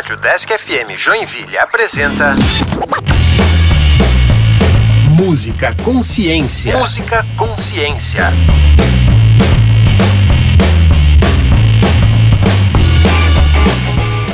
Rádio Desk FM Joinville apresenta. Música Consciência. Música Consciência.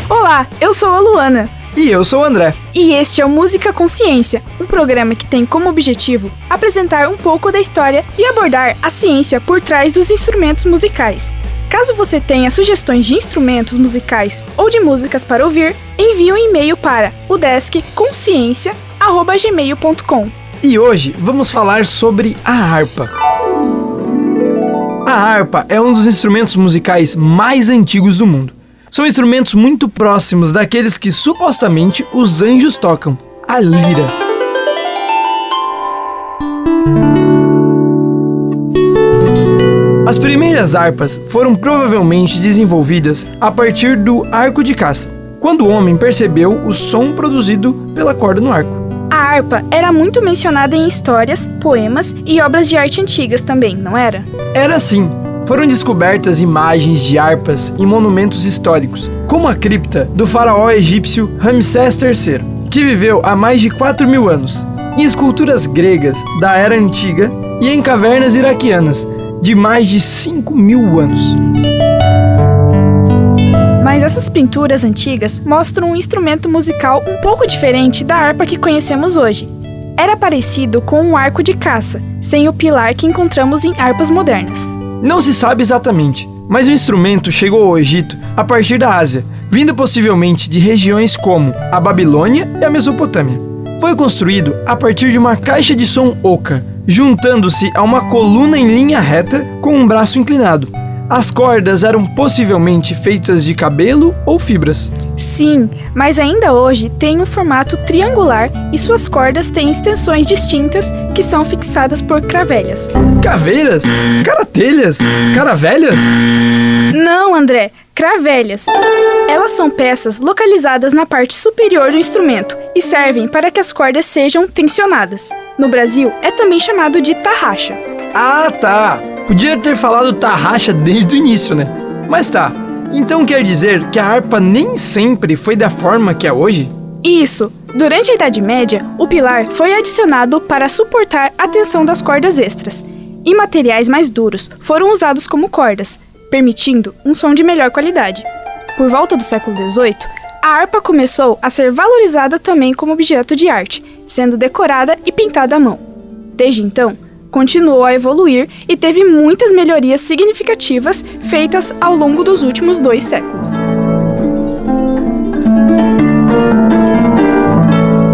Olá, eu sou a Luana. E eu sou o André. E este é o Música Consciência, um programa que tem como objetivo apresentar um pouco da história e abordar a ciência por trás dos instrumentos musicais. Caso você tenha sugestões de instrumentos musicais ou de músicas para ouvir, envie um e-mail para o deskconsciência@gmail.com. E hoje vamos falar sobre a harpa. A harpa é um dos instrumentos musicais mais antigos do mundo. São instrumentos muito próximos daqueles que supostamente os anjos tocam, a lira. As primeiras harpas foram provavelmente desenvolvidas a partir do arco de caça, quando o homem percebeu o som produzido pela corda no arco. A harpa era muito mencionada em histórias, poemas e obras de arte antigas também, não era? Era assim. Foram descobertas imagens de harpas em monumentos históricos, como a cripta do faraó egípcio Ramsés III, que viveu há mais de 4 mil anos, em esculturas gregas da Era Antiga e em cavernas iraquianas de mais de 5 mil anos. Mas essas pinturas antigas mostram um instrumento musical um pouco diferente da harpa que conhecemos hoje. Era parecido com um arco de caça, sem o pilar que encontramos em harpas modernas. Não se sabe exatamente, mas o instrumento chegou ao Egito a partir da Ásia, vindo possivelmente de regiões como a Babilônia e a Mesopotâmia. Foi construído a partir de uma caixa de som oca, juntando-se a uma coluna em linha reta com um braço inclinado. As cordas eram possivelmente feitas de cabelo ou fibras. Sim, mas ainda hoje tem um formato triangular e suas cordas têm extensões distintas que são fixadas por cravelhas. Caveiras? Caratelhas? Caravelhas? Não, André, cravelhas. Elas são peças localizadas na parte superior do instrumento e servem para que as cordas sejam tensionadas. No Brasil, é também chamado de tarraxa. Ah, tá. Podia ter falado tarraxa desde o início, né? Mas tá. Então quer dizer que a harpa nem sempre foi da forma que é hoje? Isso. Durante a Idade Média, o pilar foi adicionado para suportar a tensão das cordas extras, e materiais mais duros foram usados como cordas, permitindo um som de melhor qualidade. Por volta do século XVIII, a harpa começou a ser valorizada também como objeto de arte, sendo decorada e pintada à mão. Desde então, continuou a evoluir e teve muitas melhorias significativas feitas ao longo dos últimos dois séculos.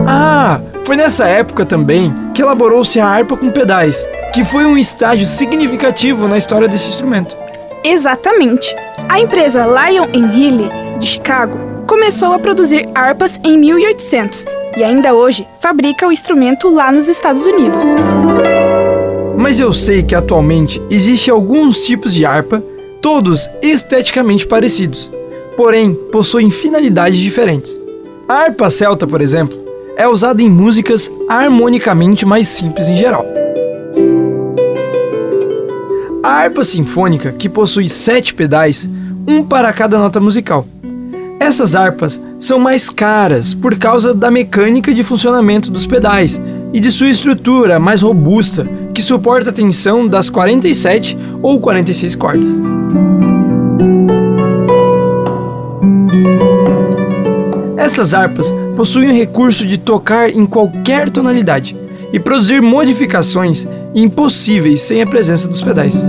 Ah, foi nessa época também que elaborou-se a harpa com pedais, que foi um estágio significativo na história desse instrumento. Exatamente. A empresa Lion Healy de Chicago começou a produzir harpas em 1800 e ainda hoje fabrica o instrumento lá nos Estados Unidos. Mas eu sei que atualmente existem alguns tipos de harpa, todos esteticamente parecidos, porém possuem finalidades diferentes. A harpa celta, por exemplo, é usada em músicas harmonicamente mais simples em geral. A harpa sinfônica, que possui sete pedais, um para cada nota musical. Essas harpas são mais caras por causa da mecânica de funcionamento dos pedais e de sua estrutura mais robusta, que suporta a tensão das 47 ou 46 cordas. Essas harpas possuem o recurso de tocar em qualquer tonalidade e produzir modificações impossíveis sem a presença dos pedais.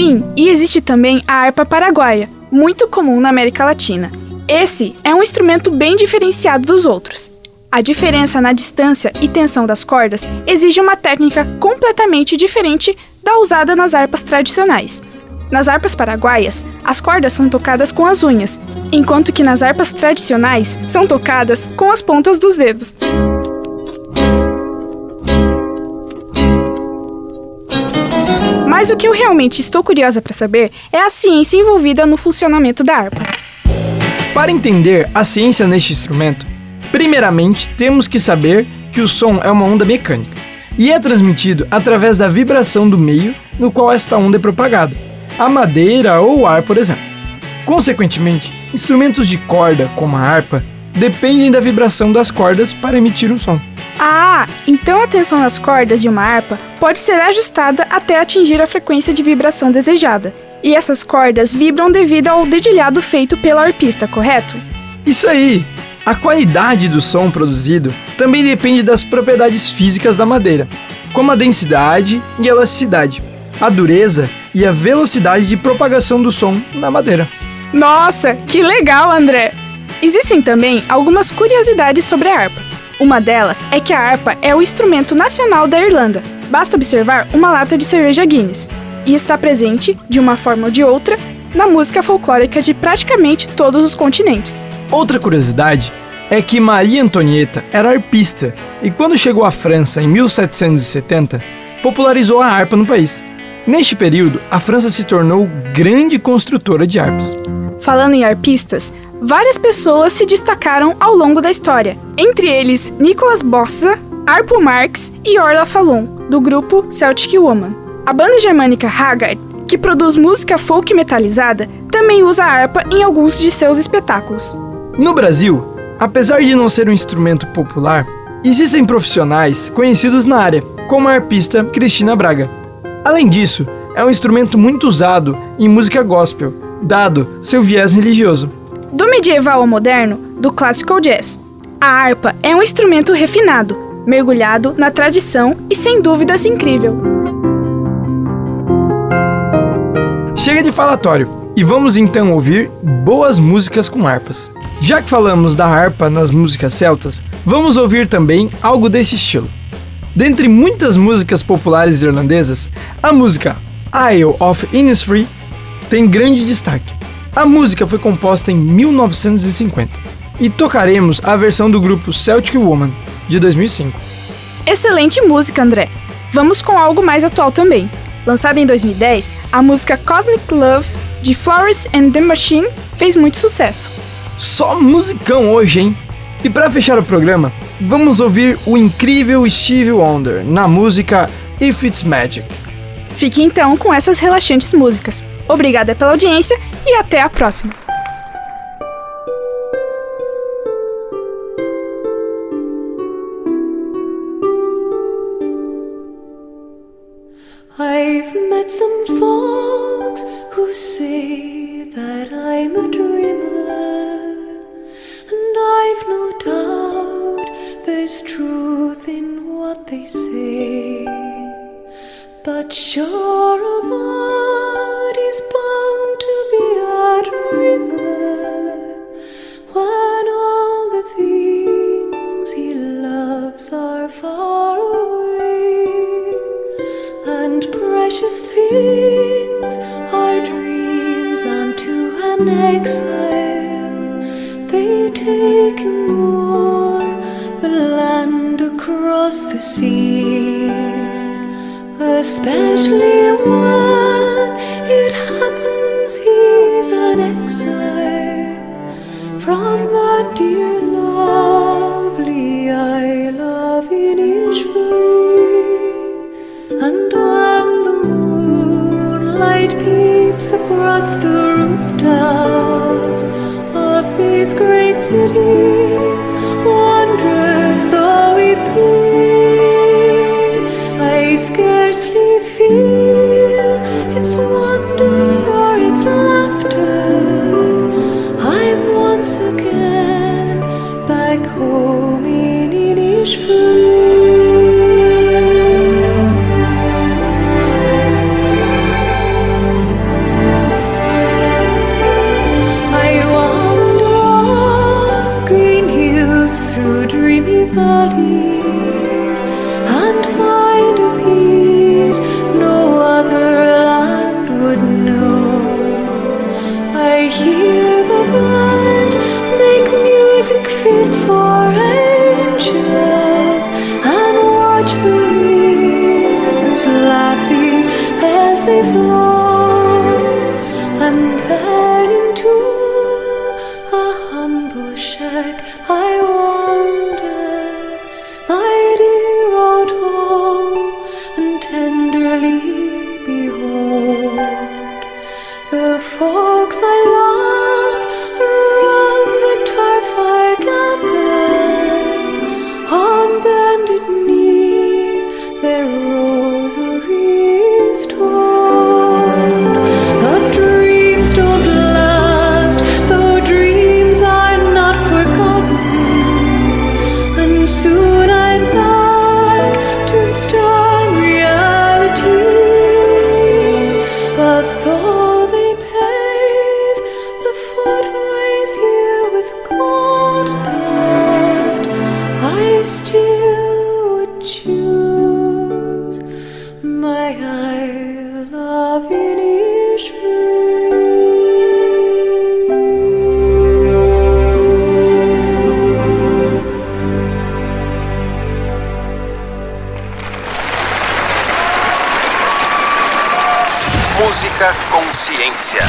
Sim, e existe também a harpa paraguaia, muito comum na América Latina. Esse é um instrumento bem diferenciado dos outros. A diferença na distância e tensão das cordas exige uma técnica completamente diferente da usada nas harpas tradicionais. Nas harpas paraguaias, as cordas são tocadas com as unhas, enquanto que nas harpas tradicionais são tocadas com as pontas dos dedos. Mas o que eu realmente estou curiosa para saber é a ciência envolvida no funcionamento da harpa. Para entender a ciência neste instrumento, primeiramente temos que saber que o som é uma onda mecânica e é transmitido através da vibração do meio no qual esta onda é propagada. a madeira ou o ar, por exemplo. Consequentemente, instrumentos de corda, como a harpa, dependem da vibração das cordas para emitir um som. Ah, então a tensão nas cordas de uma harpa pode ser ajustada até atingir a frequência de vibração desejada. E essas cordas vibram devido ao dedilhado feito pela arpista, correto? Isso aí! A qualidade do som produzido também depende das propriedades físicas da madeira, como a densidade e elasticidade, a dureza e a velocidade de propagação do som na madeira. Nossa, que legal, André! Existem também algumas curiosidades sobre a harpa. Uma delas é que a harpa é o instrumento nacional da Irlanda. Basta observar uma lata de cerveja Guinness. E está presente, de uma forma ou de outra, na música folclórica de praticamente todos os continentes. Outra curiosidade é que Maria Antonieta era arpista e, quando chegou à França em 1770, popularizou a harpa no país. Neste período, a França se tornou grande construtora de harpas. Falando em arpistas, várias pessoas se destacaram ao longo da história, entre eles Nicolas Bossa, Arpo Marx e Orla Fallon, do grupo Celtic Woman. A banda germânica Haggard, que produz música folk metalizada, também usa a harpa em alguns de seus espetáculos. No Brasil, apesar de não ser um instrumento popular, existem profissionais conhecidos na área, como a arpista Cristina Braga. Além disso, é um instrumento muito usado em música gospel, dado seu viés religioso. Do medieval ao moderno, do clássico ao jazz. A harpa é um instrumento refinado, mergulhado na tradição e sem dúvidas incrível. Chega de falatório e vamos então ouvir boas músicas com harpas. Já que falamos da harpa nas músicas celtas, vamos ouvir também algo desse estilo. Dentre muitas músicas populares irlandesas, a música Isle of Innisfree tem grande destaque. A música foi composta em 1950 e tocaremos a versão do grupo Celtic Woman de 2005. Excelente música, André. Vamos com algo mais atual também. Lançada em 2010, a música Cosmic Love de Flowers and the Machine fez muito sucesso. Só musicão hoje, hein? E para fechar o programa, vamos ouvir o incrível Stevie Wonder na música If It's Magic. Fique então com essas relaxantes músicas. Obrigada pela audiência e até a próxima. Sure. Across the rooftops of these great city, Música com ciência.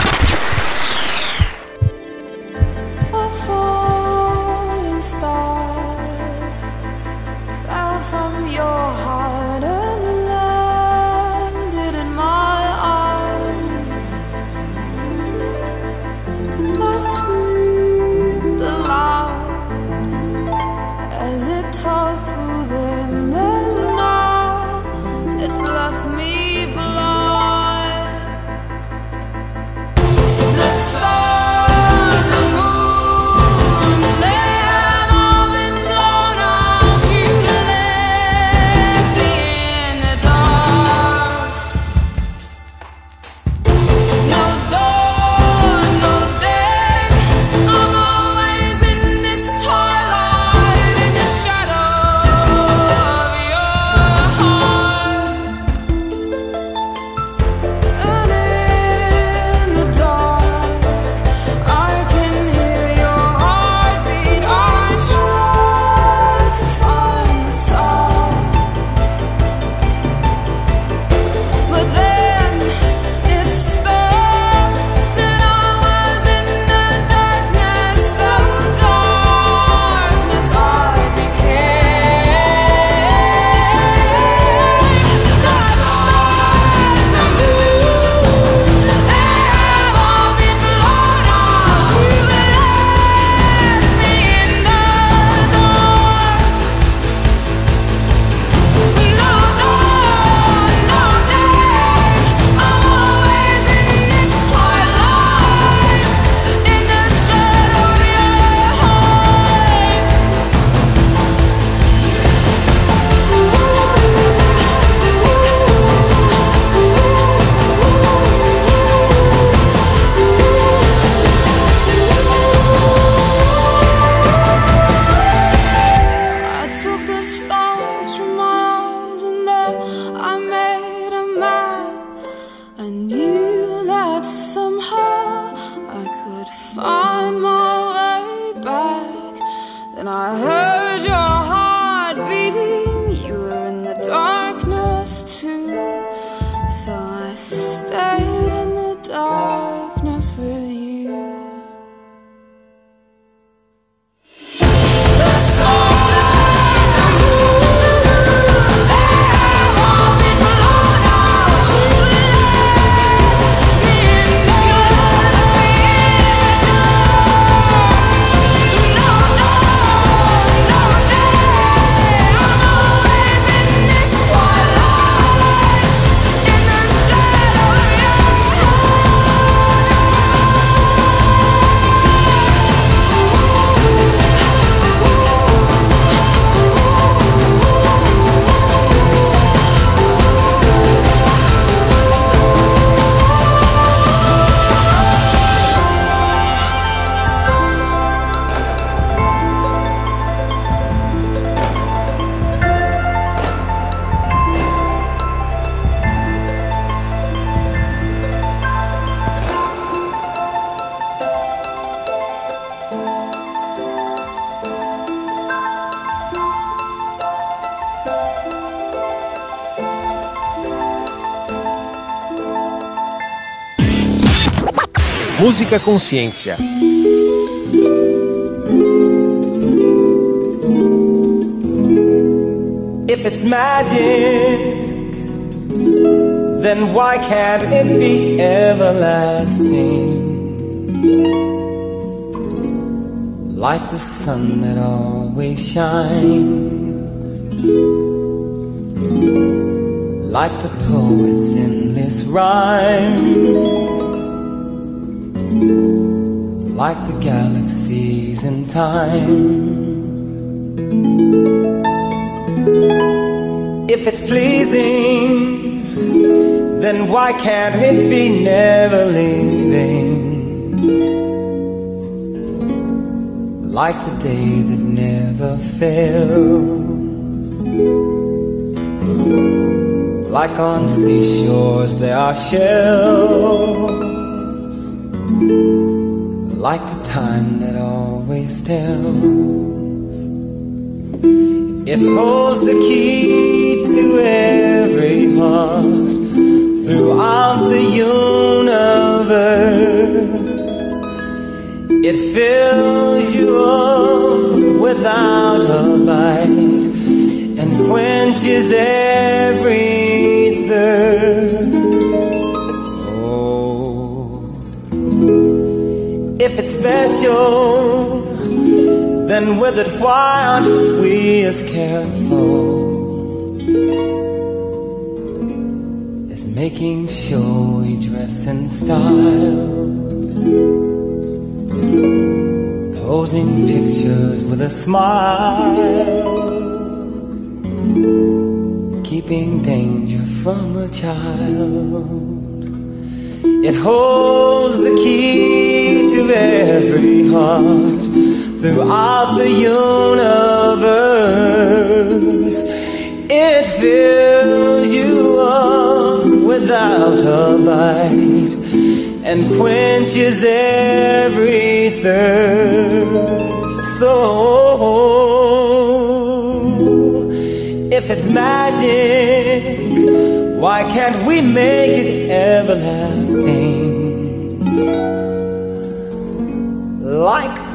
that somehow I could find my way back. Then I heard your heart beating, you were in the darkness too. So I stayed. Música Consciência. If it's magic, then why can't it be everlasting? Like the sun that always shines, like the poets endless rhyme like the galaxies in time. If it's pleasing, then why can't it be never leaving? like the day that never fails. Like on seashores, there are shells. Like the time that always tells. It holds the key to every heart throughout the universe. It fills you up without a bite and quenches every it's special, then with it, why aren't we as careful as making sure we dress in style? posing pictures with a smile, keeping danger from a child. It holds the key every heart throughout the universe. It fills you up without a bite and quenches every thirst. So, if it's magic, why can't we make it everlasting?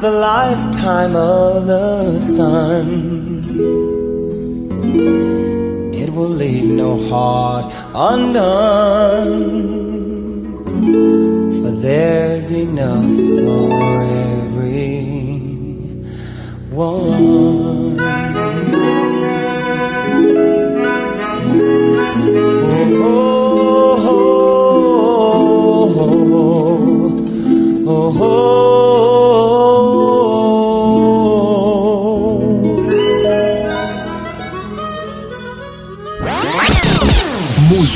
The lifetime of the sun, it will leave no heart undone for there's enough for every one. Oh, oh, oh,